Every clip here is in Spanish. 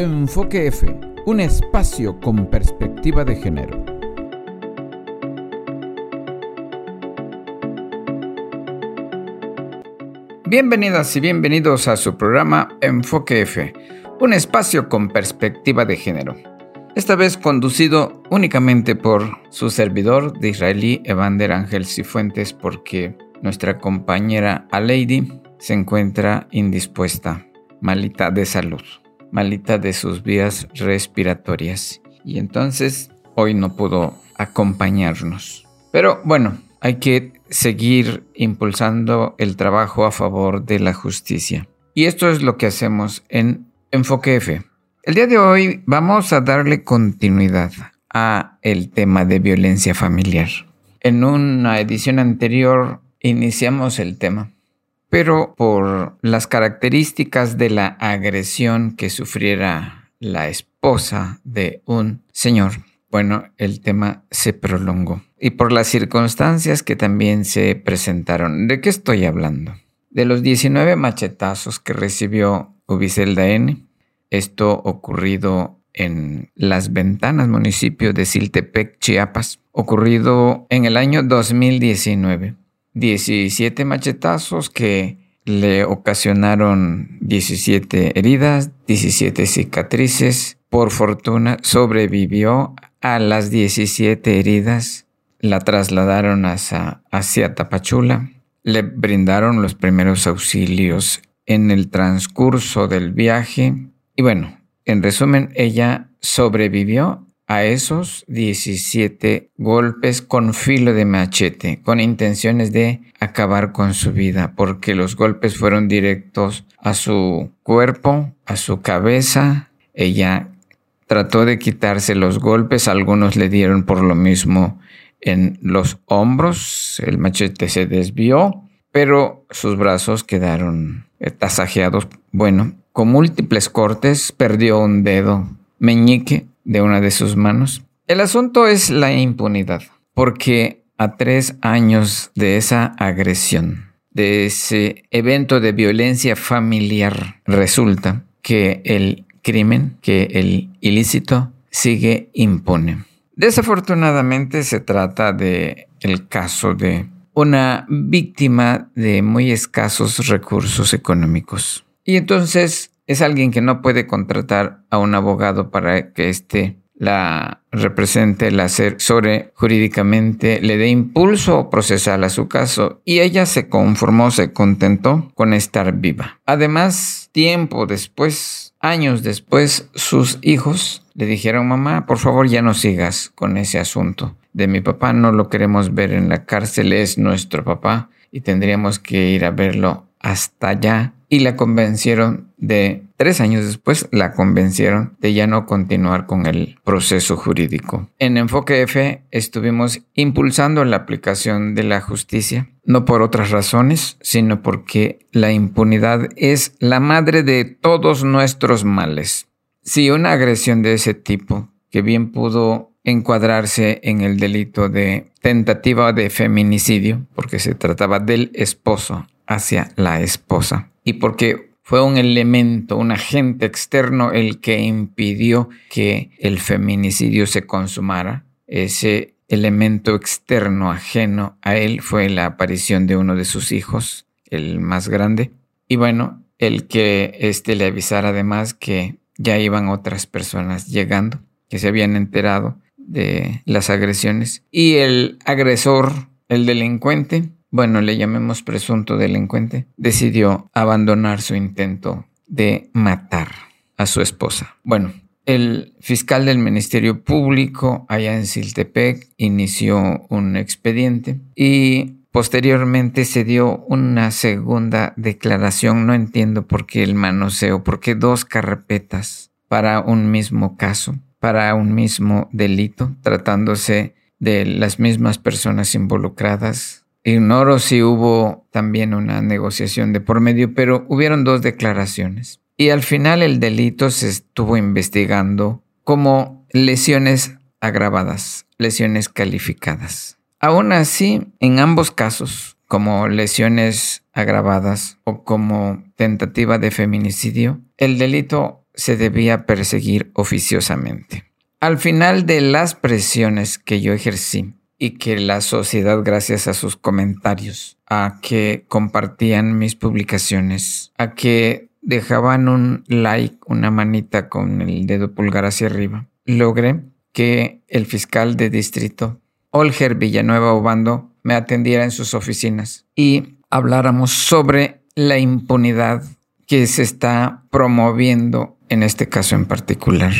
Enfoque F, un espacio con perspectiva de género. Bienvenidas y bienvenidos a su programa Enfoque F, un espacio con perspectiva de género. Esta vez conducido únicamente por su servidor de israelí Evander Ángel Cifuentes porque nuestra compañera Aleidi se encuentra indispuesta, malita de salud malita de sus vías respiratorias. Y entonces hoy no pudo acompañarnos. Pero bueno, hay que seguir impulsando el trabajo a favor de la justicia. Y esto es lo que hacemos en Enfoque F. El día de hoy vamos a darle continuidad a el tema de violencia familiar. En una edición anterior iniciamos el tema pero por las características de la agresión que sufriera la esposa de un señor, bueno, el tema se prolongó. Y por las circunstancias que también se presentaron. ¿De qué estoy hablando? De los 19 machetazos que recibió Ubicelda N. Esto ocurrido en Las Ventanas, municipio de Siltepec, Chiapas, ocurrido en el año 2019. 17 machetazos que le ocasionaron 17 heridas, 17 cicatrices. Por fortuna sobrevivió a las 17 heridas. La trasladaron hacia, hacia Tapachula. Le brindaron los primeros auxilios en el transcurso del viaje. Y bueno, en resumen, ella sobrevivió a esos 17 golpes con filo de machete, con intenciones de acabar con su vida, porque los golpes fueron directos a su cuerpo, a su cabeza. Ella trató de quitarse los golpes, algunos le dieron por lo mismo en los hombros, el machete se desvió, pero sus brazos quedaron tasajeados. Bueno, con múltiples cortes, perdió un dedo meñique de una de sus manos. El asunto es la impunidad, porque a tres años de esa agresión, de ese evento de violencia familiar, resulta que el crimen, que el ilícito sigue impune. Desafortunadamente se trata de el caso de una víctima de muy escasos recursos económicos. Y entonces es alguien que no puede contratar a un abogado para que éste la represente, la asesore jurídicamente, le dé impulso procesal a su caso y ella se conformó, se contentó con estar viva. Además, tiempo después, años después, sus hijos le dijeron, mamá, por favor ya no sigas con ese asunto de mi papá, no lo queremos ver en la cárcel, es nuestro papá y tendríamos que ir a verlo hasta allá y la convencieron de, tres años después, la convencieron de ya no continuar con el proceso jurídico. En Enfoque F estuvimos impulsando la aplicación de la justicia, no por otras razones, sino porque la impunidad es la madre de todos nuestros males. Si una agresión de ese tipo, que bien pudo encuadrarse en el delito de tentativa de feminicidio, porque se trataba del esposo hacia la esposa, y porque fue un elemento, un agente externo el que impidió que el feminicidio se consumara. Ese elemento externo ajeno a él fue la aparición de uno de sus hijos, el más grande. Y bueno, el que éste le avisara además que ya iban otras personas llegando, que se habían enterado de las agresiones. Y el agresor, el delincuente, bueno, le llamemos presunto delincuente, decidió abandonar su intento de matar a su esposa. Bueno, el fiscal del Ministerio Público allá en Siltepec inició un expediente y posteriormente se dio una segunda declaración. No entiendo por qué el manoseo, por qué dos carpetas para un mismo caso, para un mismo delito, tratándose de las mismas personas involucradas Ignoro si hubo también una negociación de por medio, pero hubieron dos declaraciones. Y al final el delito se estuvo investigando como lesiones agravadas, lesiones calificadas. Aún así, en ambos casos, como lesiones agravadas o como tentativa de feminicidio, el delito se debía perseguir oficiosamente. Al final de las presiones que yo ejercí y que la sociedad, gracias a sus comentarios, a que compartían mis publicaciones, a que dejaban un like, una manita con el dedo pulgar hacia arriba, logré que el fiscal de distrito, Olger Villanueva Obando, me atendiera en sus oficinas y habláramos sobre la impunidad que se está promoviendo en este caso en particular.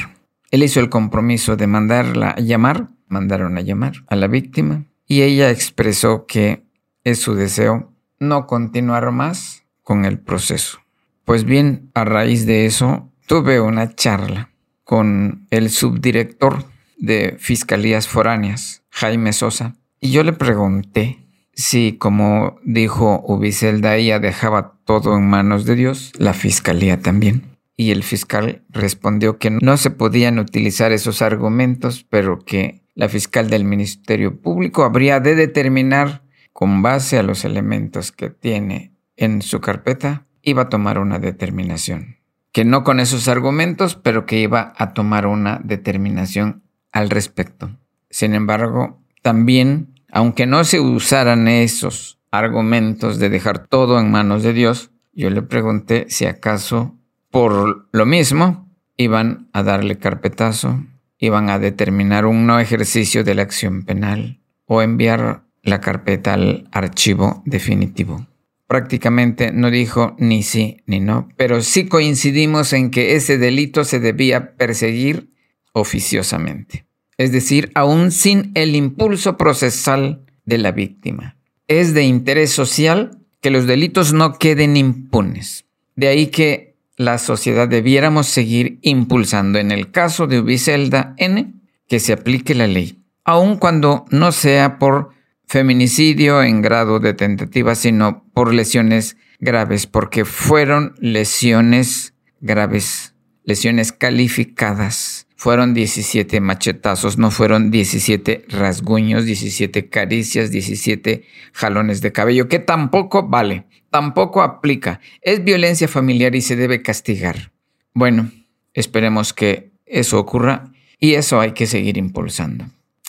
Él hizo el compromiso de mandarla a llamar, mandaron a llamar a la víctima y ella expresó que es su deseo no continuar más con el proceso. Pues bien, a raíz de eso, tuve una charla con el subdirector de Fiscalías Foráneas, Jaime Sosa, y yo le pregunté si, como dijo Ubicelda, ella dejaba todo en manos de Dios, la Fiscalía también. Y el fiscal respondió que no se podían utilizar esos argumentos, pero que la fiscal del Ministerio Público habría de determinar, con base a los elementos que tiene en su carpeta, iba a tomar una determinación. Que no con esos argumentos, pero que iba a tomar una determinación al respecto. Sin embargo, también, aunque no se usaran esos argumentos de dejar todo en manos de Dios, yo le pregunté si acaso por lo mismo iban a darle carpetazo, iban a determinar un no ejercicio de la acción penal o enviar la carpeta al archivo definitivo prácticamente no dijo ni sí ni no, pero sí coincidimos en que ese delito se debía perseguir oficiosamente, es decir, aún sin el impulso procesal de la víctima. Es de interés social que los delitos no queden impunes. De ahí que la sociedad debiéramos seguir impulsando en el caso de Ubicelda N que se aplique la ley, aun cuando no sea por feminicidio en grado de tentativa, sino por lesiones graves, porque fueron lesiones graves, lesiones calificadas. Fueron 17 machetazos, no fueron 17 rasguños, 17 caricias, 17 jalones de cabello, que tampoco vale, tampoco aplica. Es violencia familiar y se debe castigar. Bueno, esperemos que eso ocurra y eso hay que seguir impulsando.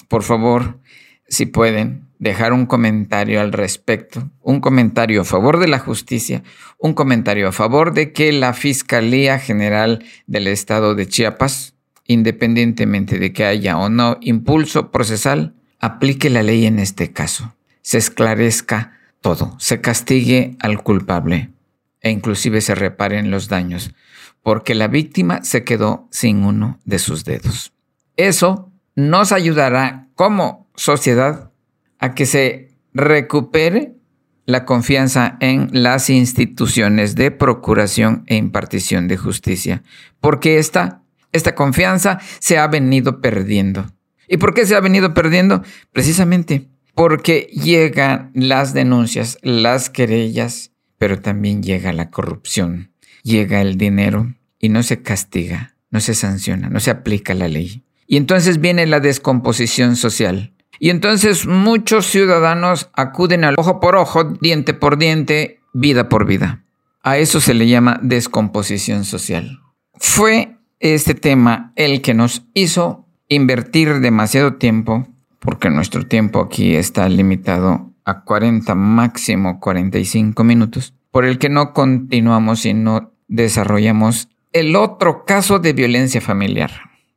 Por favor, si pueden, dejar un comentario al respecto, un comentario a favor de la justicia, un comentario a favor de que la Fiscalía General del Estado de Chiapas, independientemente de que haya o no impulso procesal, aplique la ley en este caso, se esclarezca todo, se castigue al culpable e inclusive se reparen los daños, porque la víctima se quedó sin uno de sus dedos. Eso nos ayudará como sociedad a que se recupere la confianza en las instituciones de procuración e impartición de justicia, porque esta, esta confianza se ha venido perdiendo. ¿Y por qué se ha venido perdiendo? Precisamente porque llegan las denuncias, las querellas, pero también llega la corrupción, llega el dinero y no se castiga, no se sanciona, no se aplica la ley. Y entonces viene la descomposición social. Y entonces muchos ciudadanos acuden al ojo por ojo, diente por diente, vida por vida. A eso se le llama descomposición social. Fue este tema el que nos hizo invertir demasiado tiempo, porque nuestro tiempo aquí está limitado a 40, máximo 45 minutos, por el que no continuamos y no desarrollamos el otro caso de violencia familiar,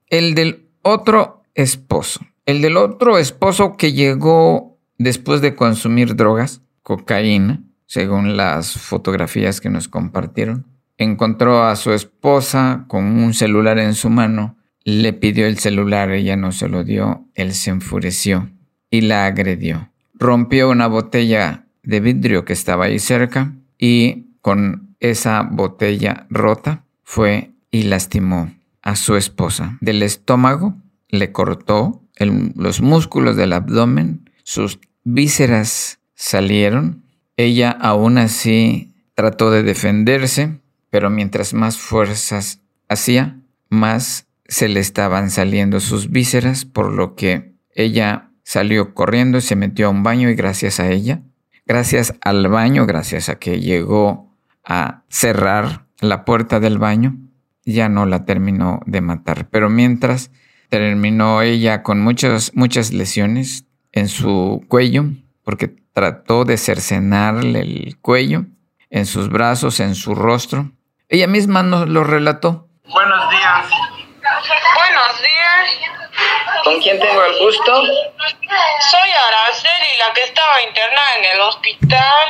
el del otro esposo. El del otro esposo que llegó después de consumir drogas, cocaína, según las fotografías que nos compartieron, encontró a su esposa con un celular en su mano, le pidió el celular, ella no se lo dio, él se enfureció y la agredió. Rompió una botella de vidrio que estaba ahí cerca y con esa botella rota fue y lastimó a su esposa. Del estómago le cortó los músculos del abdomen, sus vísceras salieron. Ella aún así trató de defenderse, pero mientras más fuerzas hacía, más se le estaban saliendo sus vísceras, por lo que ella salió corriendo, se metió a un baño y gracias a ella, gracias al baño, gracias a que llegó a cerrar la puerta del baño, ya no la terminó de matar. Pero mientras terminó ella con muchas, muchas lesiones en su cuello, porque trató de cercenarle el cuello, en sus brazos, en su rostro. Ella misma nos lo relató. Buenos días. Buenos días. ¿Con quién tengo el gusto? Soy Araceli, la que estaba internada en el hospital.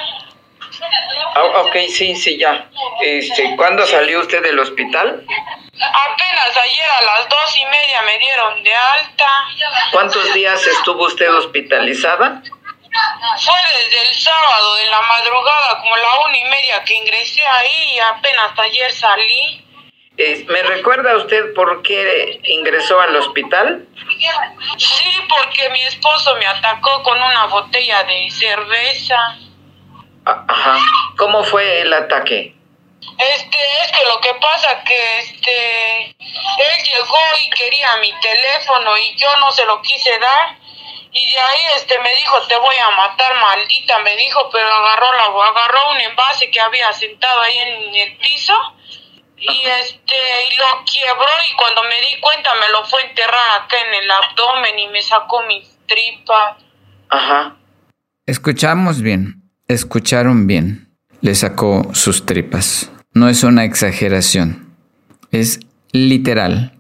Ah, ok, sí, sí, ya. Este, ¿Cuándo salió usted del hospital? Apenas ayer a las dos y media me dieron de alta. ¿Cuántos días estuvo usted hospitalizada? Fue desde el sábado de la madrugada, como la una y media que ingresé ahí y apenas ayer salí. Eh, ¿Me recuerda usted por qué ingresó al hospital? Sí, porque mi esposo me atacó con una botella de cerveza. Ah, Ajá. ¿Cómo fue el ataque? Este, es que lo que pasa que este, él llegó y quería mi teléfono y yo no se lo quise dar. Y de ahí este me dijo, te voy a matar, maldita, me dijo, pero agarró la agarró un envase que había sentado ahí en el piso y este y lo quiebró y cuando me di cuenta me lo fue a enterrar acá en el abdomen y me sacó mis tripas. Ajá. Escuchamos bien, escucharon bien. Le sacó sus tripas. No es una exageración, es literal.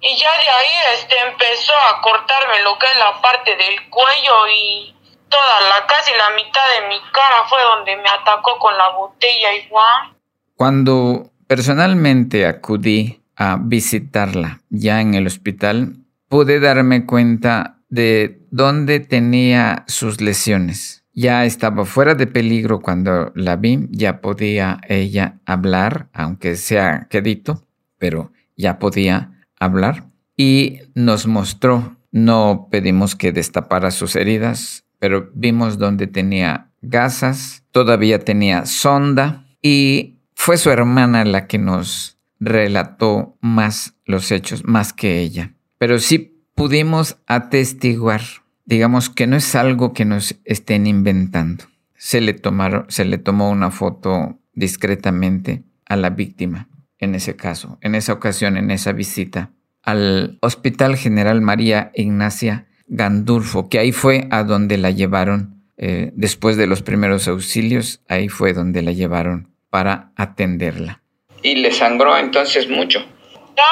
Y ya de ahí este empezó a cortarme lo que es la parte del cuello y toda la casi la mitad de mi cara fue donde me atacó con la botella igual. Cuando personalmente acudí a visitarla ya en el hospital, pude darme cuenta de dónde tenía sus lesiones. Ya estaba fuera de peligro cuando la vi, ya podía ella hablar, aunque sea quedito, pero ya podía hablar. Y nos mostró, no pedimos que destapara sus heridas, pero vimos dónde tenía gasas, todavía tenía sonda y fue su hermana la que nos relató más los hechos, más que ella. Pero sí pudimos atestiguar, digamos que no es algo que nos estén inventando. Se le, se le tomó una foto discretamente a la víctima en ese caso, en esa ocasión, en esa visita al Hospital General María Ignacia Gandulfo, que ahí fue a donde la llevaron eh, después de los primeros auxilios, ahí fue donde la llevaron para atenderla. ¿Y le sangró entonces mucho?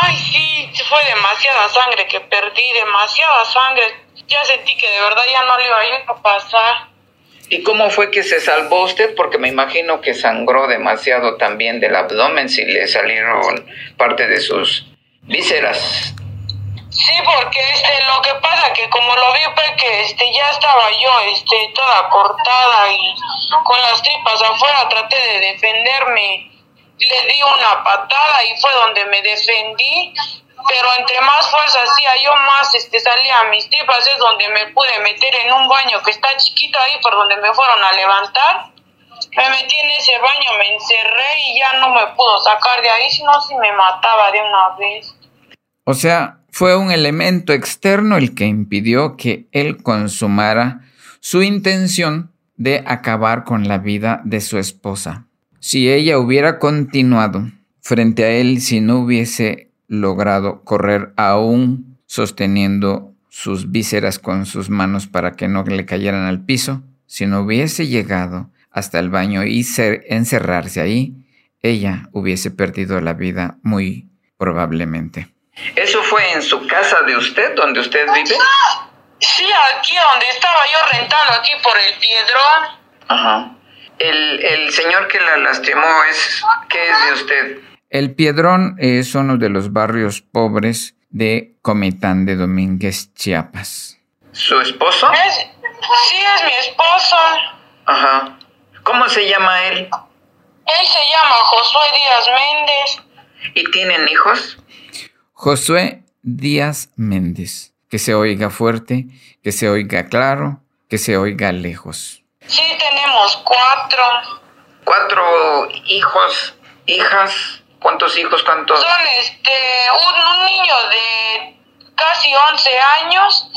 Ay, sí, fue demasiada sangre que perdí, demasiada sangre. Ya sentí que de verdad ya no le iba a ir a pasar. ¿Y cómo fue que se salvó usted? Porque me imagino que sangró demasiado también del abdomen si le salieron parte de sus vísceras. Sí, porque este, lo que pasa que como lo vi fue que este, ya estaba yo este, toda cortada y con las tripas afuera traté de defenderme. Le di una patada y fue donde me defendí, pero entre más fuerza hacía yo más este, salía mis tripas, es donde me pude meter en un baño que está chiquito ahí por donde me fueron a levantar. Me metí en ese baño, me encerré y ya no me pudo sacar de ahí, sino si me mataba de una vez. O sea, fue un elemento externo el que impidió que él consumara su intención de acabar con la vida de su esposa. Si ella hubiera continuado frente a él, si no hubiese logrado correr aún sosteniendo sus vísceras con sus manos para que no le cayeran al piso, si no hubiese llegado hasta el baño y encerrarse ahí, ella hubiese perdido la vida muy probablemente. ¿Eso fue en su casa de usted, donde usted vive? Sí, aquí donde estaba yo rentando, aquí por el Piedrón. Ajá. El, el señor que la lastimó es, ¿qué es de usted? El Piedrón es uno de los barrios pobres de Comitán de Domínguez, Chiapas. ¿Su esposo? Es, sí, es mi esposo. Ajá. ¿Cómo se llama él? Él se llama Josué Díaz Méndez. ¿Y tienen hijos? Josué Díaz Méndez. Que se oiga fuerte, que se oiga claro, que se oiga lejos. Sí, tenemos cuatro. ¿Cuatro hijos, hijas? ¿Cuántos hijos, cuántos? Son este, un, un niño de casi 11 años,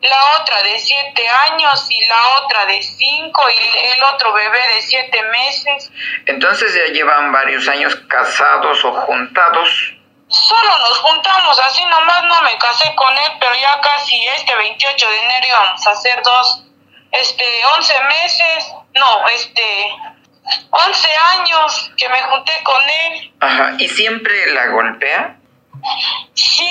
la otra de 7 años y la otra de 5 y el otro bebé de 7 meses. Entonces ya llevan varios años casados o juntados. Solo nos juntamos, así nomás no me casé con él, pero ya casi este 28 de enero íbamos a hacer dos, este, 11 meses, no, este, 11 años que me junté con él. Ajá, ¿y siempre la golpea? Sí.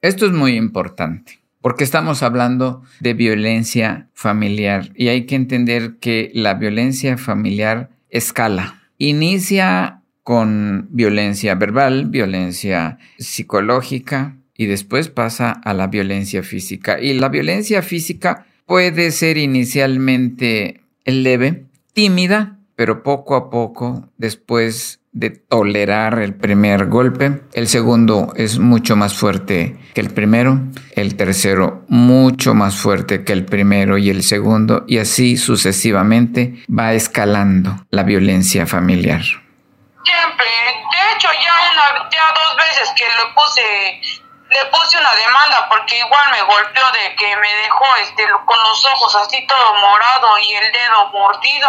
Esto es muy importante porque estamos hablando de violencia familiar y hay que entender que la violencia familiar escala. Inicia con violencia verbal, violencia psicológica y después pasa a la violencia física. Y la violencia física puede ser inicialmente leve, tímida, pero poco a poco, después de tolerar el primer golpe, el segundo es mucho más fuerte que el primero, el tercero mucho más fuerte que el primero y el segundo, y así sucesivamente va escalando la violencia familiar. Siempre, de hecho ya, una, ya dos veces que le puse le puse una demanda porque igual me golpeó de que me dejó este con los ojos así todo morado y el dedo mordido.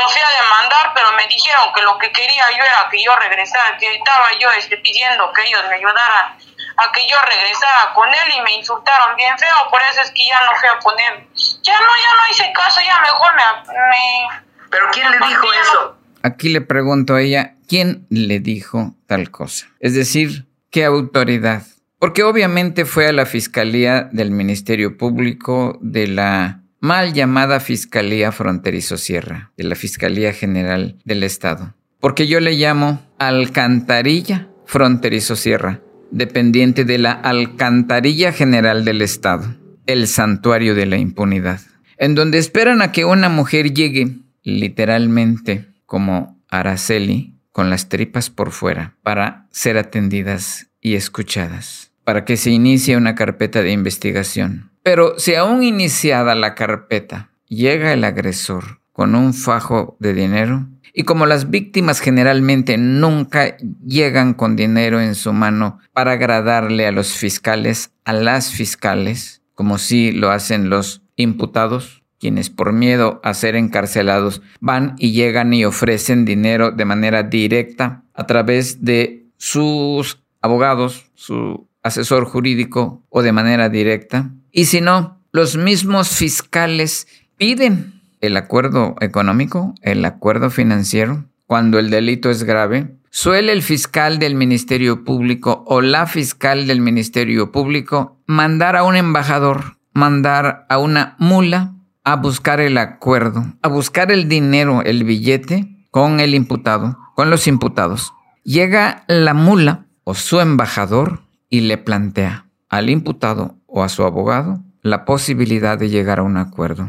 Lo fui a demandar, pero me dijeron que lo que quería yo era que yo regresara, que estaba yo este, pidiendo que ellos me ayudaran a que yo regresara con él y me insultaron bien feo, por eso es que ya no fui a poner, ya no, ya no hice caso, ya mejor me... me ¿Pero quién le dijo eso? Aquí le pregunto a ella, ¿quién le dijo tal cosa? Es decir, ¿qué autoridad? Porque obviamente fue a la Fiscalía del Ministerio Público de la mal llamada Fiscalía Fronterizo Sierra, de la Fiscalía General del Estado. Porque yo le llamo Alcantarilla Fronterizo Sierra, dependiente de la Alcantarilla General del Estado, el santuario de la impunidad, en donde esperan a que una mujer llegue, literalmente como Araceli, con las tripas por fuera, para ser atendidas y escuchadas para que se inicie una carpeta de investigación. Pero si aún iniciada la carpeta llega el agresor con un fajo de dinero, y como las víctimas generalmente nunca llegan con dinero en su mano para agradarle a los fiscales, a las fiscales, como si lo hacen los imputados, quienes por miedo a ser encarcelados van y llegan y ofrecen dinero de manera directa a través de sus abogados, su asesor jurídico o de manera directa. Y si no, los mismos fiscales piden el acuerdo económico, el acuerdo financiero, cuando el delito es grave. Suele el fiscal del Ministerio Público o la fiscal del Ministerio Público mandar a un embajador, mandar a una mula a buscar el acuerdo, a buscar el dinero, el billete con el imputado, con los imputados. Llega la mula o su embajador y le plantea al imputado o a su abogado la posibilidad de llegar a un acuerdo.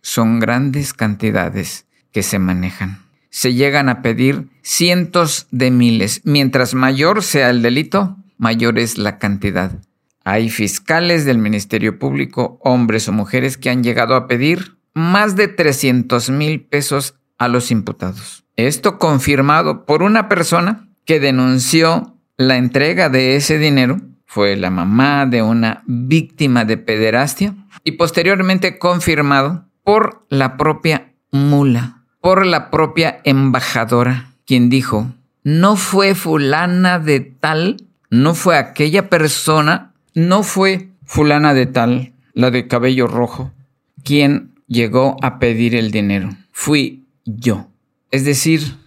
Son grandes cantidades que se manejan. Se llegan a pedir cientos de miles. Mientras mayor sea el delito, mayor es la cantidad. Hay fiscales del Ministerio Público, hombres o mujeres, que han llegado a pedir más de 300 mil pesos a los imputados. Esto confirmado por una persona que denunció la entrega de ese dinero fue la mamá de una víctima de pederastia y posteriormente confirmado por la propia mula, por la propia embajadora, quien dijo, no fue fulana de tal, no fue aquella persona, no fue fulana de tal, la de cabello rojo, quien llegó a pedir el dinero. Fui yo. Es decir,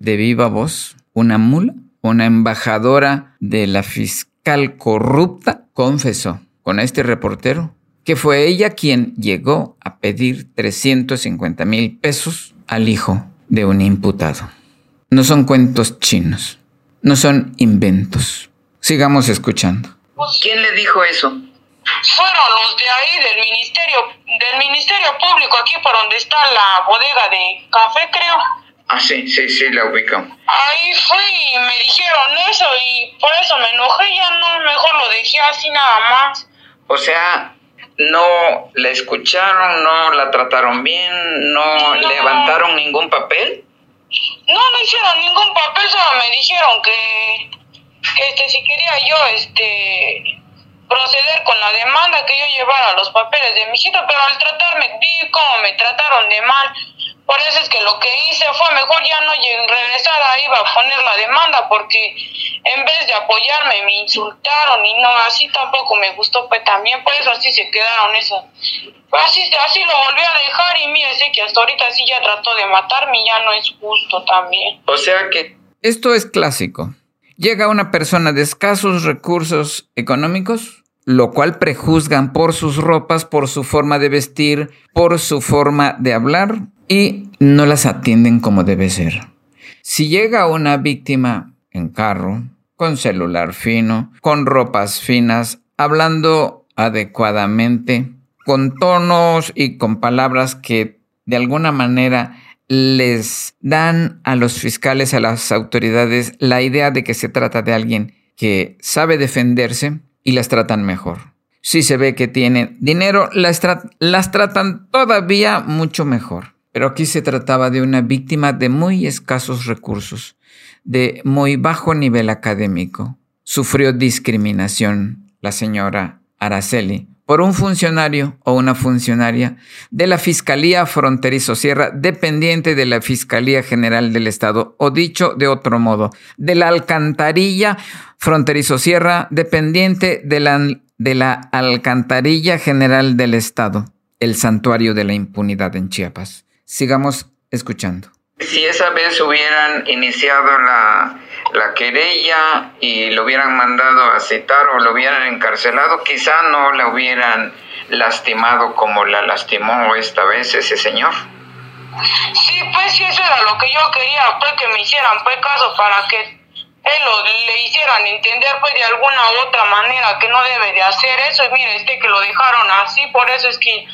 de viva voz, una mula una embajadora de la fiscal corrupta confesó con este reportero que fue ella quien llegó a pedir 350 mil pesos al hijo de un imputado. No son cuentos chinos, no son inventos. Sigamos escuchando. ¿Quién le dijo eso? Fueron los de ahí del ministerio, del ministerio público aquí por donde está la bodega de café, creo. Ah, sí, sí, sí, la ubico. Ahí fui y me dijeron eso y por eso me enojé, ya no, mejor lo dejé así nada más. O sea, no la escucharon, no la trataron bien, no, levantaron ningún papel. No, no hicieron ningún papel, solo me dijeron que, que este, si quería yo este proceder con la demanda, que yo llevara los papeles de mi hijito, pero al tratarme, vi cómo me trataron de mal por eso es que lo que hice fue mejor ya no regresar ahí, iba a poner la demanda porque en vez de apoyarme me insultaron y no, así tampoco me gustó, pues también por eso así se quedaron eso. Pues así, así lo volví a dejar y mire, sé que hasta ahorita sí ya trató de matarme, ya no es justo también. O sea que... Esto es clásico. Llega una persona de escasos recursos económicos, lo cual prejuzgan por sus ropas, por su forma de vestir, por su forma de hablar y no las atienden como debe ser. Si llega una víctima en carro, con celular fino, con ropas finas, hablando adecuadamente, con tonos y con palabras que de alguna manera les dan a los fiscales, a las autoridades, la idea de que se trata de alguien que sabe defenderse y las tratan mejor. Si se ve que tienen dinero, las, las tratan todavía mucho mejor. Pero aquí se trataba de una víctima de muy escasos recursos de muy bajo nivel académico. Sufrió discriminación la señora Araceli por un funcionario o una funcionaria de la Fiscalía Fronterizo Sierra dependiente de la Fiscalía General del Estado o dicho de otro modo, de la Alcantarilla Fronterizo Sierra dependiente de la, de la Alcantarilla General del Estado, el santuario de la impunidad en Chiapas. Sigamos escuchando. Si esa vez hubieran iniciado la, la querella y lo hubieran mandado a citar o lo hubieran encarcelado, quizá no la hubieran lastimado como la lastimó esta vez ese señor. Sí, pues sí, eso era lo que yo quería, pues que me hicieran pues caso para que él lo, le hicieran entender pues de alguna u otra manera que no debe de hacer eso y mire, este que lo dejaron así, por eso es que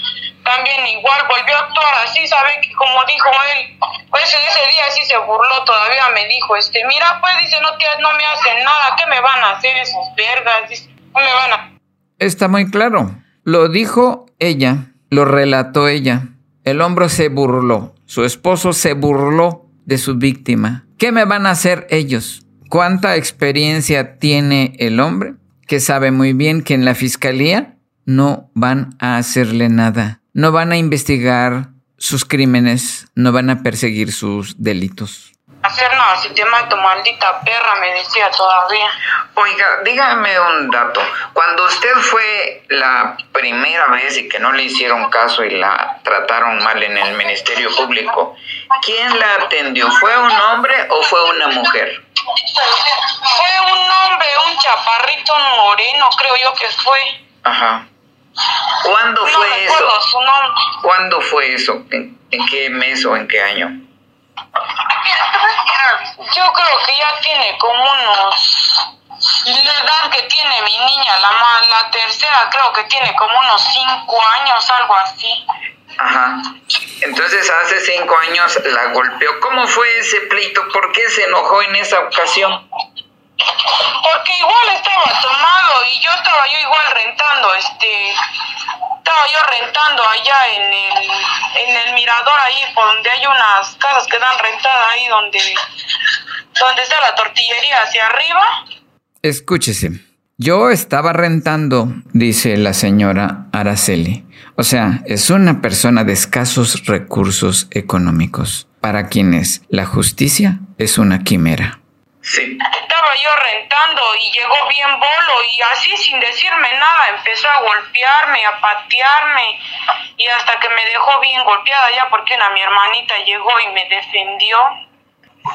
también igual volvió a actuar así, ¿sabe? Que como dijo él, pues ese día sí se burló, todavía me dijo, este, mira, pues dice, no, no me hacen nada, ¿qué me van a hacer esos vergas? Dice, me van a... Está muy claro, lo dijo ella, lo relató ella, el hombre se burló, su esposo se burló de su víctima. ¿Qué me van a hacer ellos? ¿Cuánta experiencia tiene el hombre? Que sabe muy bien que en la fiscalía no van a hacerle nada no van a investigar sus crímenes, no van a perseguir sus delitos. Hacer nada, si te mato, maldita perra, me decía todavía. Oiga, dígame un dato. Cuando usted fue la primera vez y que no le hicieron caso y la trataron mal en el Ministerio Público, ¿quién la atendió? ¿Fue un hombre o fue una mujer? Fue un hombre, un chaparrito moreno, creo yo que fue. Ajá. ¿Cuándo fue eso? ¿Cuándo fue eso? ¿En, qué mes o en qué año? Yo creo que ya tiene como unos la edad que tiene mi niña, la, la tercera creo que tiene como unos cinco años, algo así. Ajá. Entonces hace cinco años la golpeó. ¿Cómo fue ese pleito? ¿Por qué se enojó en esa ocasión? Porque igual estaba tomado y yo estaba yo igual rentando, este, estaba yo rentando allá en el, en el mirador ahí, donde hay unas casas que dan rentada ahí donde, donde está la tortillería hacia arriba. Escúchese. Yo estaba rentando, dice la señora Araceli. O sea, es una persona de escasos recursos económicos, para quienes la justicia es una quimera. Sí. Estaba yo rentando y llegó bien bolo y así sin decirme nada empezó a golpearme, a patearme y hasta que me dejó bien golpeada ya porque una mi hermanita llegó y me defendió.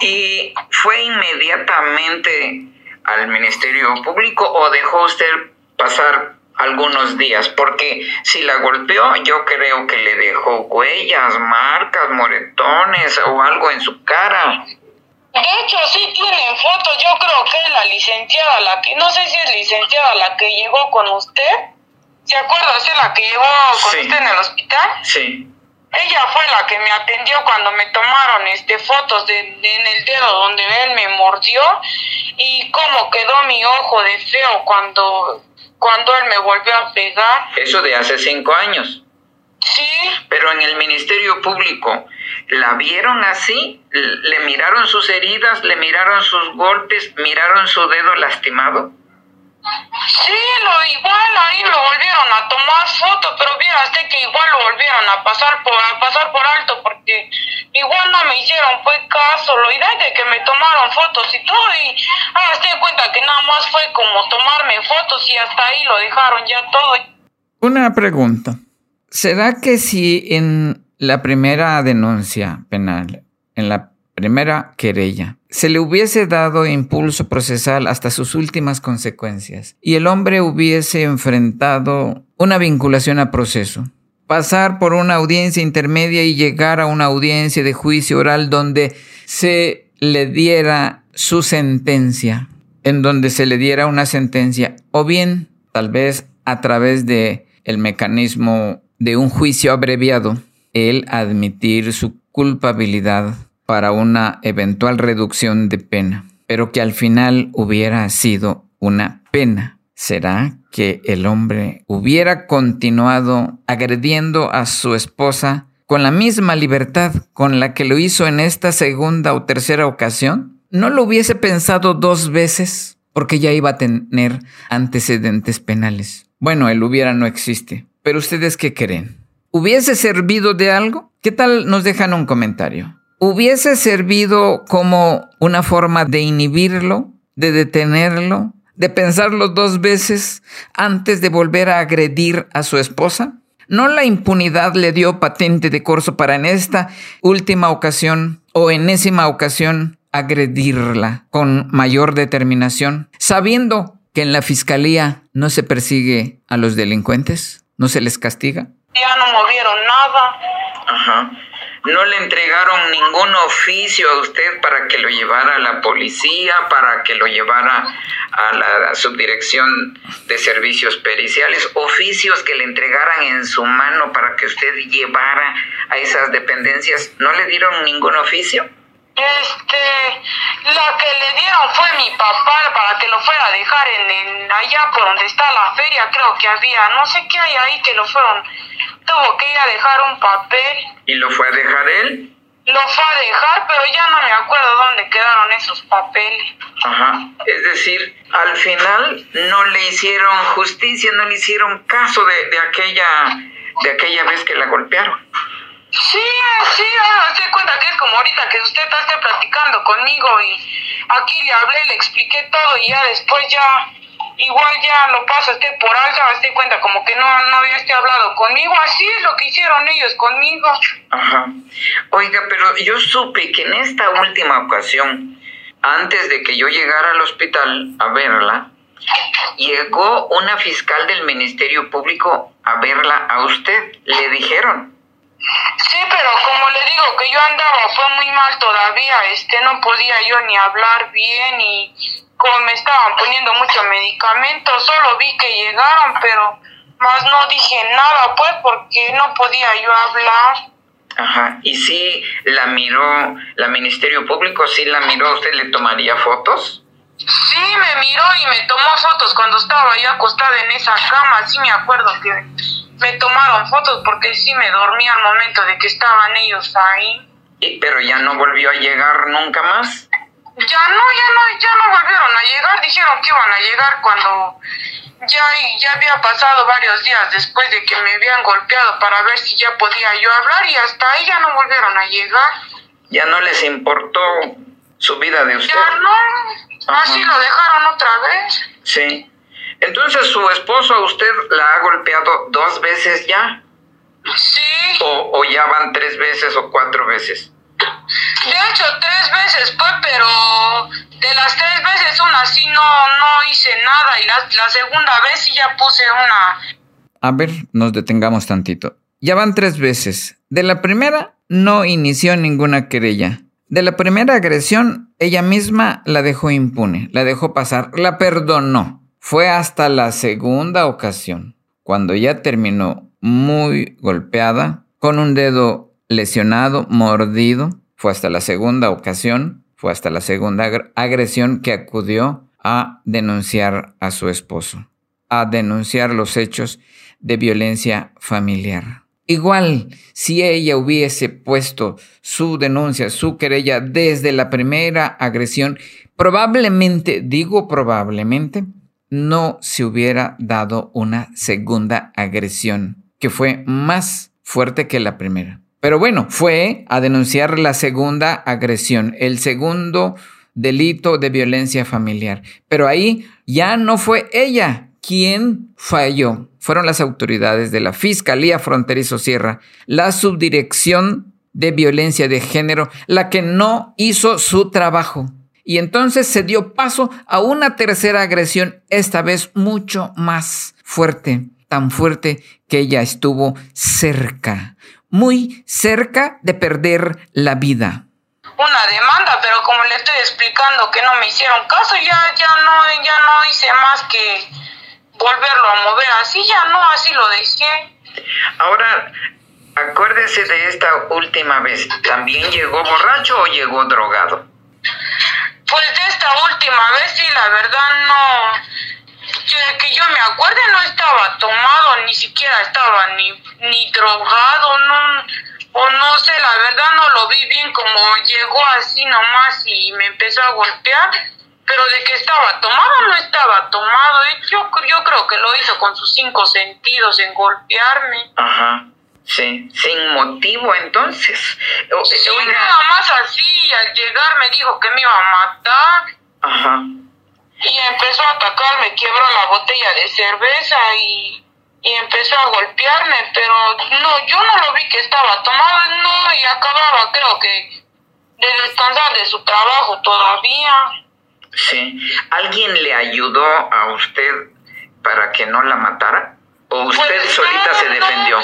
¿Y fue inmediatamente al Ministerio Público o dejó usted pasar algunos días? Porque si la golpeó yo creo que le dejó huellas, marcas, moretones o algo en su cara. De hecho, sí tienen fotos. Yo creo que es la licenciada, la que, no sé si es licenciada la que llegó con usted. ¿Se acuerda? ¿Es la que llegó con usted en el hospital? Sí. Ella fue la que me atendió cuando me tomaron este fotos de, en el dedo donde él me mordió y cómo quedó mi ojo de feo cuando, cuando él me volvió a pegar. Eso de hace cinco años. Sí. Pero en el Ministerio Público, ¿la vieron así? ¿Le miraron sus heridas? ¿Le miraron sus golpes? ¿Miraron su dedo lastimado? Sí, lo igual ahí lo volvieron a tomar fotos, pero vieras que igual lo volvieron a pasar por a pasar por alto porque igual no me hicieron pues caso, lo idea de que me tomaron fotos y todo y hasta cuenta cuenta que nada más fue como tomarme fotos y hasta ahí lo dejaron ya todo. Una pregunta. ¿Será que si en la primera denuncia penal, en la primera querella, se le hubiese dado impulso procesal hasta sus últimas consecuencias y el hombre hubiese enfrentado una vinculación a proceso, pasar por una audiencia intermedia y llegar a una audiencia de juicio oral donde se le diera su sentencia, en donde se le diera una sentencia, o bien tal vez a través de el mecanismo de un juicio abreviado, el admitir su culpabilidad para una eventual reducción de pena, pero que al final hubiera sido una pena ¿Será que el hombre hubiera continuado agrediendo a su esposa con la misma libertad con la que lo hizo en esta segunda o tercera ocasión? ¿No lo hubiese pensado dos veces? Porque ya iba a tener antecedentes penales. Bueno, el hubiera no existe. Pero ustedes qué creen? ¿Hubiese servido de algo? ¿Qué tal nos dejan un comentario? ¿Hubiese servido como una forma de inhibirlo, de detenerlo, de pensarlo dos veces antes de volver a agredir a su esposa? ¿No la impunidad le dio patente de corso para en esta última ocasión o enésima ocasión agredirla con mayor determinación, sabiendo que en la fiscalía no se persigue a los delincuentes, no se les castiga? Ya no movieron nada. Ajá no le entregaron ningún oficio a usted para que lo llevara a la policía, para que lo llevara a la subdirección de servicios periciales, oficios que le entregaran en su mano para que usted llevara a esas dependencias. ¿No le dieron ningún oficio? Este, la que le dieron fue mi papá para que lo fuera a dejar en, allá por donde está la feria, creo que había, no sé qué hay ahí que lo fueron tuvo que ir a dejar un papel. ¿Y lo fue a dejar él? Lo fue a dejar, pero ya no me acuerdo dónde quedaron esos papeles. Ajá. Es decir, al final no le hicieron justicia, no le hicieron caso de, de aquella de aquella vez que la golpearon. Sí, sí, me doy cuenta que es como ahorita que usted está platicando conmigo y aquí le hablé, le expliqué todo y ya después ya igual ya lo pasa usted por alto, se cuenta como que no, no había este hablado conmigo, así es lo que hicieron ellos conmigo. Ajá. Oiga, pero yo supe que en esta última ocasión, antes de que yo llegara al hospital a verla, llegó una fiscal del Ministerio Público a verla a usted. ¿Le dijeron? Sí, pero como le digo que yo andaba, fue muy mal todavía, este, no podía yo ni hablar bien y como me estaban poniendo mucho medicamento, solo vi que llegaron, pero más no dije nada, pues, porque no podía yo hablar. Ajá, y si la miró, la Ministerio Público, si la miró, ¿usted le tomaría fotos? Sí, me miró y me tomó fotos cuando estaba yo acostada en esa cama, sí me acuerdo que me tomaron fotos porque sí me dormí al momento de que estaban ellos ahí. ¿Y, pero ya no volvió a llegar nunca más? Ya no, ya no, ya no volvieron a llegar. Dijeron que iban a llegar cuando ya, ya había pasado varios días después de que me habían golpeado para ver si ya podía yo hablar y hasta ahí ya no volvieron a llegar. ¿Ya no les importó su vida de usted? Ya no, así lo dejaron otra vez. Sí. Entonces su esposo a usted la ha golpeado dos veces ya. Sí. O, o ya van tres veces o cuatro veces. De hecho, tres veces fue, pero de las tres veces una sí no, no hice nada y la, la segunda vez sí ya puse una... A ver, nos detengamos tantito. Ya van tres veces. De la primera no inició ninguna querella. De la primera agresión, ella misma la dejó impune, la dejó pasar, la perdonó. Fue hasta la segunda ocasión, cuando ya terminó muy golpeada, con un dedo lesionado, mordido, fue hasta la segunda ocasión, fue hasta la segunda agresión que acudió a denunciar a su esposo, a denunciar los hechos de violencia familiar. Igual, si ella hubiese puesto su denuncia, su querella desde la primera agresión, probablemente, digo probablemente, no se hubiera dado una segunda agresión que fue más fuerte que la primera. Pero bueno, fue a denunciar la segunda agresión, el segundo delito de violencia familiar. Pero ahí ya no fue ella quien falló. Fueron las autoridades de la Fiscalía Fronterizo Sierra, la Subdirección de Violencia de Género, la que no hizo su trabajo. Y entonces se dio paso a una tercera agresión, esta vez mucho más fuerte, tan fuerte que ella estuvo cerca, muy cerca de perder la vida una demanda, pero como le estoy explicando que no me hicieron caso, ya, ya no, ya no hice más que volverlo a mover así, ya no, así lo dejé. Ahora, acuérdese de esta última vez, ¿también llegó borracho o llegó drogado? Pues de esta última vez sí, la verdad no, que yo me acuerde no estaba tomado, ni siquiera estaba ni, ni drogado, no o no sé, la verdad no lo vi bien como llegó así nomás y me empezó a golpear, pero de que estaba tomado no estaba tomado, yo, yo creo que lo hizo con sus cinco sentidos en golpearme. Ajá. Sí, sin motivo entonces. Sí, nada más así, al llegar me dijo que me iba a matar. Ajá. Y empezó a atacarme, quebró la botella de cerveza y y empezó a golpearme, pero no, yo no lo vi que estaba tomado, no, y acababa creo que de descansar de su trabajo todavía. Sí, ¿alguien le ayudó a usted para que no la matara? ¿O usted pues, solita se defendió?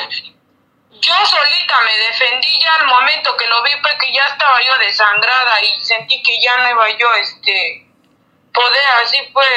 Yo solita me defendí ya al momento que lo vi porque ya estaba yo desangrada y sentí que ya no iba yo este poder así pues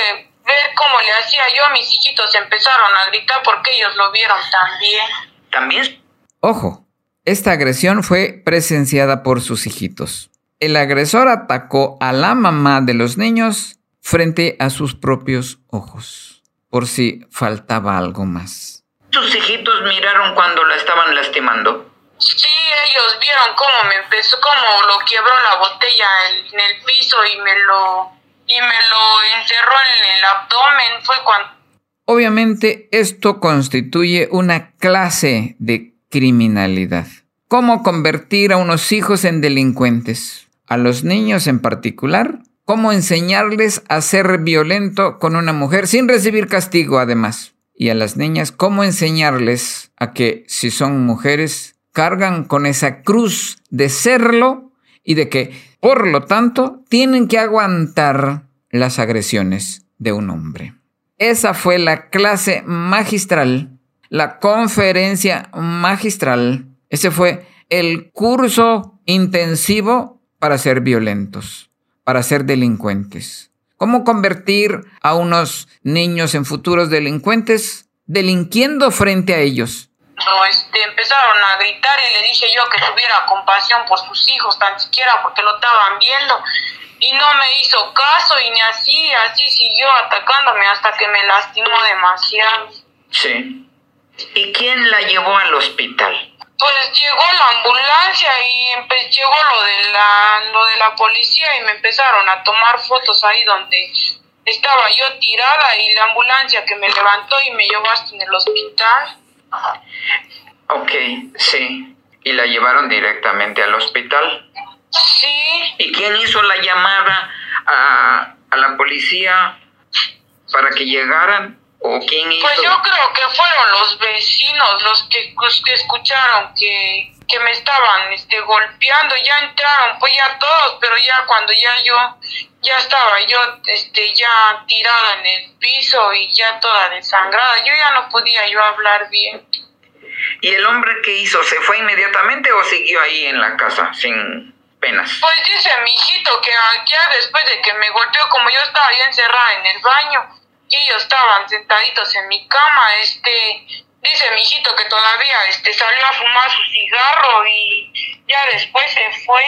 ver cómo le hacía yo a mis hijitos empezaron a gritar porque ellos lo vieron también. También. Ojo, esta agresión fue presenciada por sus hijitos. El agresor atacó a la mamá de los niños frente a sus propios ojos, por si faltaba algo más. ¿Sus hijitos miraron cuando la estaban lastimando? Sí, ellos vieron cómo me empezó, cómo lo quebró la botella en el piso y me lo y me lo encerró en el abdomen. Fue cuando... Obviamente esto constituye una clase de criminalidad. ¿Cómo convertir a unos hijos en delincuentes? A los niños en particular. ¿Cómo enseñarles a ser violento con una mujer sin recibir castigo además? Y a las niñas, ¿cómo enseñarles a que si son mujeres cargan con esa cruz de serlo y de que por lo tanto, tienen que aguantar las agresiones de un hombre. Esa fue la clase magistral, la conferencia magistral. Ese fue el curso intensivo para ser violentos, para ser delincuentes. ¿Cómo convertir a unos niños en futuros delincuentes delinquiendo frente a ellos? este, empezaron a gritar y le dije yo que tuviera compasión por sus hijos, tan siquiera porque lo estaban viendo. Y no me hizo caso y ni así, así siguió atacándome hasta que me lastimó demasiado. Sí. ¿Y quién la llevó al hospital? Pues llegó la ambulancia y llegó lo de, la, lo de la policía y me empezaron a tomar fotos ahí donde estaba yo tirada y la ambulancia que me levantó y me llevó hasta en el hospital. Ok, sí. ¿Y la llevaron directamente al hospital? Sí. ¿Y quién hizo la llamada a, a la policía para que llegaran? ¿O quién hizo? Pues yo creo que fueron los vecinos los que, que escucharon que, que me estaban este, golpeando. Ya entraron, pues ya todos, pero ya cuando ya yo ya estaba yo este ya tirada en el piso y ya toda desangrada. Yo ya no podía yo hablar bien. ¿Y el hombre qué hizo? ¿Se fue inmediatamente o siguió ahí en la casa sin penas? Pues dice mi hijito que ya después de que me golpeó, como yo estaba ahí encerrada en el baño y ellos estaban sentaditos en mi cama, este, dice mi hijito que todavía este salió a fumar su cigarro y ya después se fue.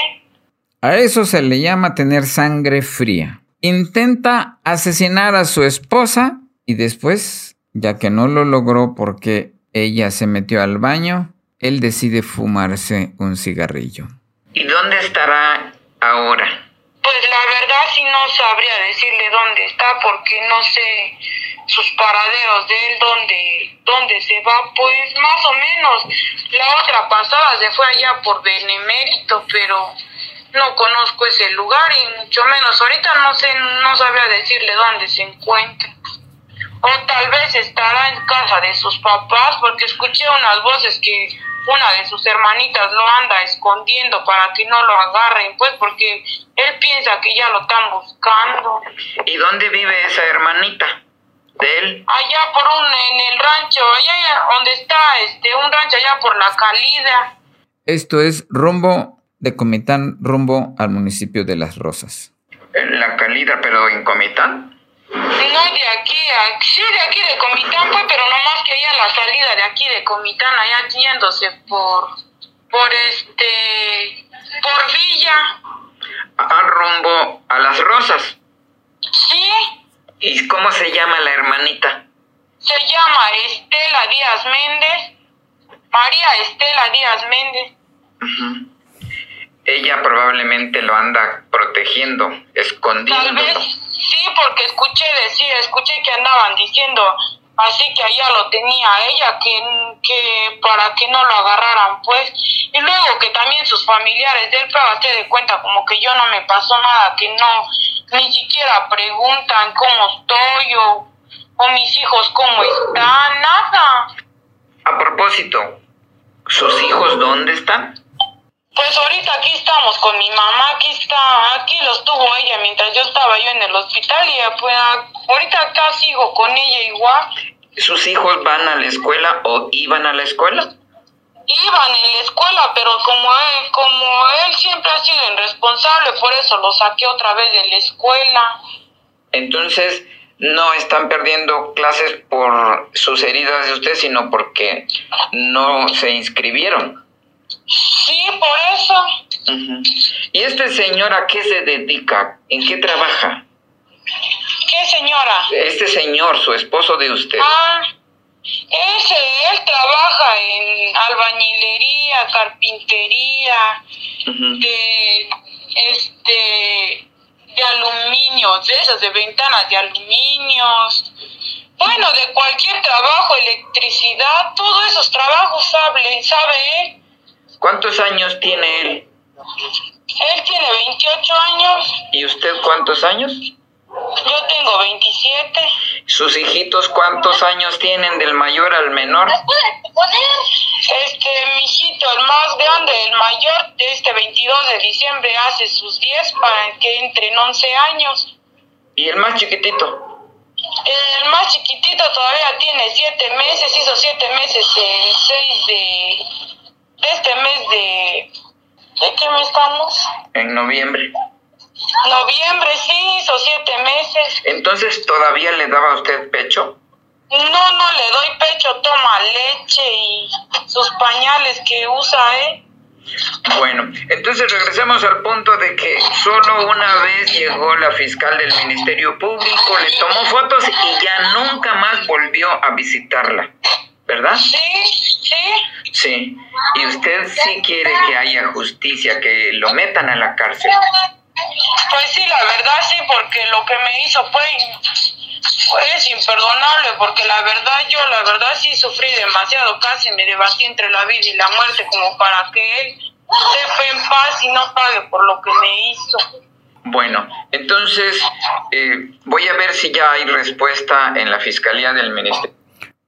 A eso se le llama tener sangre fría. Intenta asesinar a su esposa y después, ya que no lo logró porque ella se metió al baño, él decide fumarse un cigarrillo. ¿Y dónde estará ahora? Pues la verdad sí no sabría decirle dónde está porque no sé sus paraderos de él, dónde, dónde se va, pues más o menos. La otra pasada se fue allá por Benemérito, pero no conozco ese lugar y mucho menos ahorita no sé, no sabría decirle dónde se encuentra. O tal vez estará en casa de sus papás porque escuché unas voces que una de sus hermanitas lo anda escondiendo para que no lo agarren, pues porque él piensa que ya lo están buscando. ¿Y dónde vive esa hermanita de él? Allá por un, en el rancho, allá donde está este, un rancho allá por la Calida. Esto es rumbo de Comitán, rumbo al municipio de Las Rosas. En la Calida, pero en Comitán. No, de aquí, sí, de aquí de Comitán, pues, pero nomás que allá la salida de aquí de Comitán, allá yéndose por, por este, por Villa. A rumbo a Las Rosas. Sí. ¿Y cómo se llama la hermanita? Se llama Estela Díaz Méndez. María Estela Díaz Méndez. Ella probablemente lo anda protegiendo, escondiendo. Tal vez, sí, porque escuché decir, escuché que andaban diciendo así que allá lo tenía ella, que, que para que no lo agarraran, pues. Y luego que también sus familiares del se de cuenta como que yo no me pasó nada, que no, ni siquiera preguntan cómo estoy o, o mis hijos cómo están, nada. A propósito, ¿sus hijos dónde están? Pues ahorita aquí estamos con mi mamá, aquí está, aquí los tuvo ella mientras yo estaba yo en el hospital y pues ahorita acá sigo con ella igual. ¿Sus hijos van a la escuela o iban a la escuela? Iban en la escuela, pero como él, como él siempre ha sido irresponsable, por eso lo saqué otra vez de la escuela. Entonces, no están perdiendo clases por sus heridas de usted, sino porque no se inscribieron. Sí, por eso. ¿Y este señor a qué se dedica? ¿En qué trabaja? ¿Qué señora? Este señor, su esposo de usted. Ah, ese, él trabaja en albañilería, carpintería, de, este, de aluminios, de esas, de ventanas de aluminios. Bueno, de cualquier trabajo, electricidad, todos esos trabajos sabe, sabe él. ¿Cuántos años tiene él? Él tiene 28 años. ¿Y usted cuántos años? Yo tengo 27. ¿Sus hijitos cuántos años tienen del mayor al menor? Este, mi hijito, el más grande, el mayor, de este 22 de diciembre hace sus 10 para que entre en 11 años. ¿Y el más chiquitito? El más chiquitito todavía tiene 7 meses, hizo 7 meses el 6 de este mes de... ¿De qué mes estamos? En noviembre. Noviembre, sí, hizo siete meses. Entonces, ¿todavía le daba a usted pecho? No, no le doy pecho, toma leche y sus pañales que usa, ¿eh? Bueno, entonces regresemos al punto de que solo una vez llegó la fiscal del Ministerio Público, le tomó fotos y ya nunca más volvió a visitarla, ¿verdad? Sí, sí. Sí, y usted sí quiere que haya justicia, que lo metan a la cárcel. Pues sí, la verdad sí, porque lo que me hizo fue, es imperdonable, porque la verdad yo, la verdad sí sufrí demasiado, casi me debatí entre la vida y la muerte como para que él sepa en paz y no pague por lo que me hizo. Bueno, entonces eh, voy a ver si ya hay respuesta en la Fiscalía del Ministerio.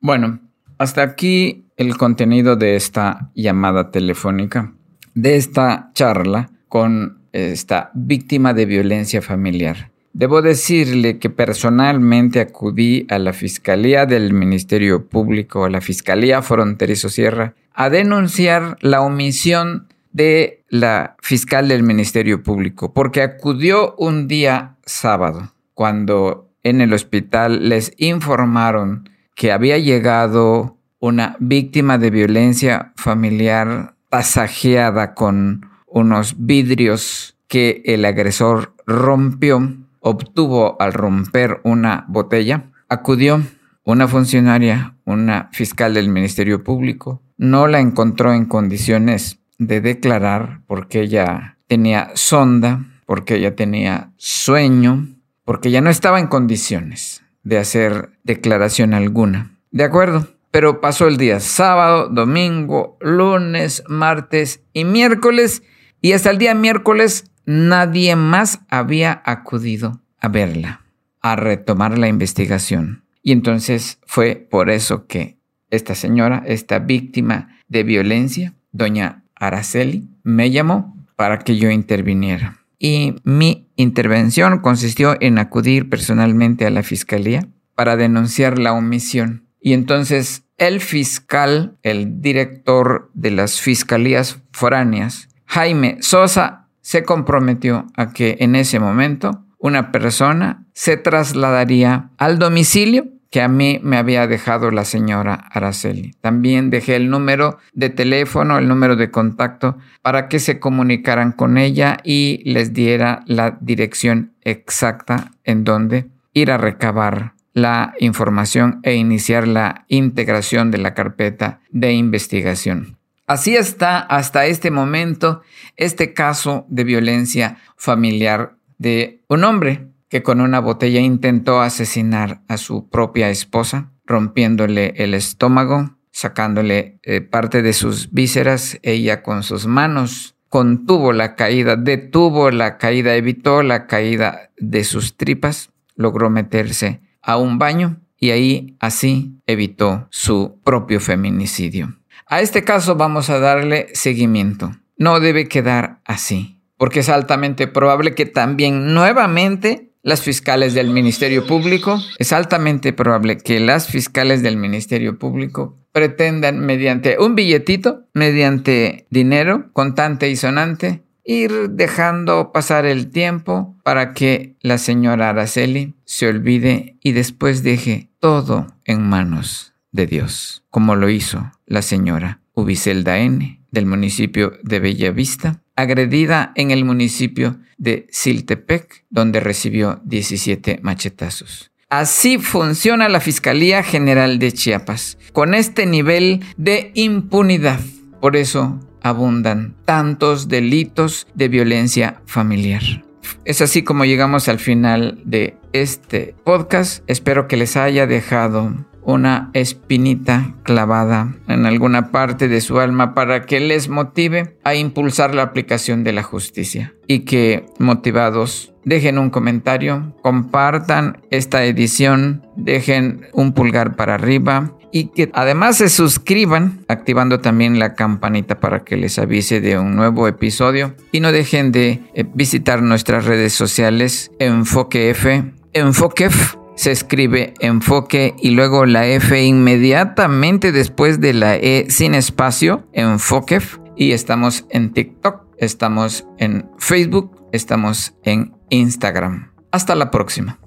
Bueno, hasta aquí el contenido de esta llamada telefónica, de esta charla con esta víctima de violencia familiar. Debo decirle que personalmente acudí a la Fiscalía del Ministerio Público, a la Fiscalía Fronterizo Sierra, a denunciar la omisión de la fiscal del Ministerio Público, porque acudió un día sábado, cuando en el hospital les informaron que había llegado una víctima de violencia familiar pasajeada con unos vidrios que el agresor rompió, obtuvo al romper una botella, acudió una funcionaria, una fiscal del Ministerio Público, no la encontró en condiciones de declarar porque ella tenía sonda, porque ella tenía sueño, porque ya no estaba en condiciones de hacer declaración alguna. De acuerdo, pero pasó el día sábado, domingo, lunes, martes y miércoles y hasta el día miércoles nadie más había acudido a verla, a retomar la investigación. Y entonces fue por eso que esta señora, esta víctima de violencia, doña Araceli, me llamó para que yo interviniera. Y mi intervención consistió en acudir personalmente a la fiscalía para denunciar la omisión. Y entonces el fiscal, el director de las fiscalías foráneas, Jaime Sosa, se comprometió a que en ese momento una persona se trasladaría al domicilio que a mí me había dejado la señora Araceli. También dejé el número de teléfono, el número de contacto para que se comunicaran con ella y les diera la dirección exacta en donde ir a recabar la información e iniciar la integración de la carpeta de investigación. Así está hasta este momento este caso de violencia familiar de un hombre que con una botella intentó asesinar a su propia esposa, rompiéndole el estómago, sacándole eh, parte de sus vísceras, ella con sus manos contuvo la caída, detuvo la caída, evitó la caída de sus tripas, logró meterse a un baño y ahí así evitó su propio feminicidio. A este caso vamos a darle seguimiento. No debe quedar así, porque es altamente probable que también nuevamente las fiscales del Ministerio Público, es altamente probable que las fiscales del Ministerio Público pretendan mediante un billetito, mediante dinero contante y sonante, ir dejando pasar el tiempo para que la señora Araceli se olvide y después deje todo en manos de Dios, como lo hizo la señora Ubicelda N. del municipio de Bellavista, agredida en el municipio de Siltepec, donde recibió 17 machetazos. Así funciona la Fiscalía General de Chiapas, con este nivel de impunidad. Por eso abundan tantos delitos de violencia familiar. Es así como llegamos al final de este podcast. Espero que les haya dejado una espinita clavada en alguna parte de su alma para que les motive a impulsar la aplicación de la justicia y que motivados dejen un comentario, compartan esta edición, dejen un pulgar para arriba y que además se suscriban activando también la campanita para que les avise de un nuevo episodio y no dejen de eh, visitar nuestras redes sociales Enfoque F, Enfoque se escribe enfoque y luego la F inmediatamente después de la E sin espacio, enfoque. Y estamos en TikTok, estamos en Facebook, estamos en Instagram. Hasta la próxima.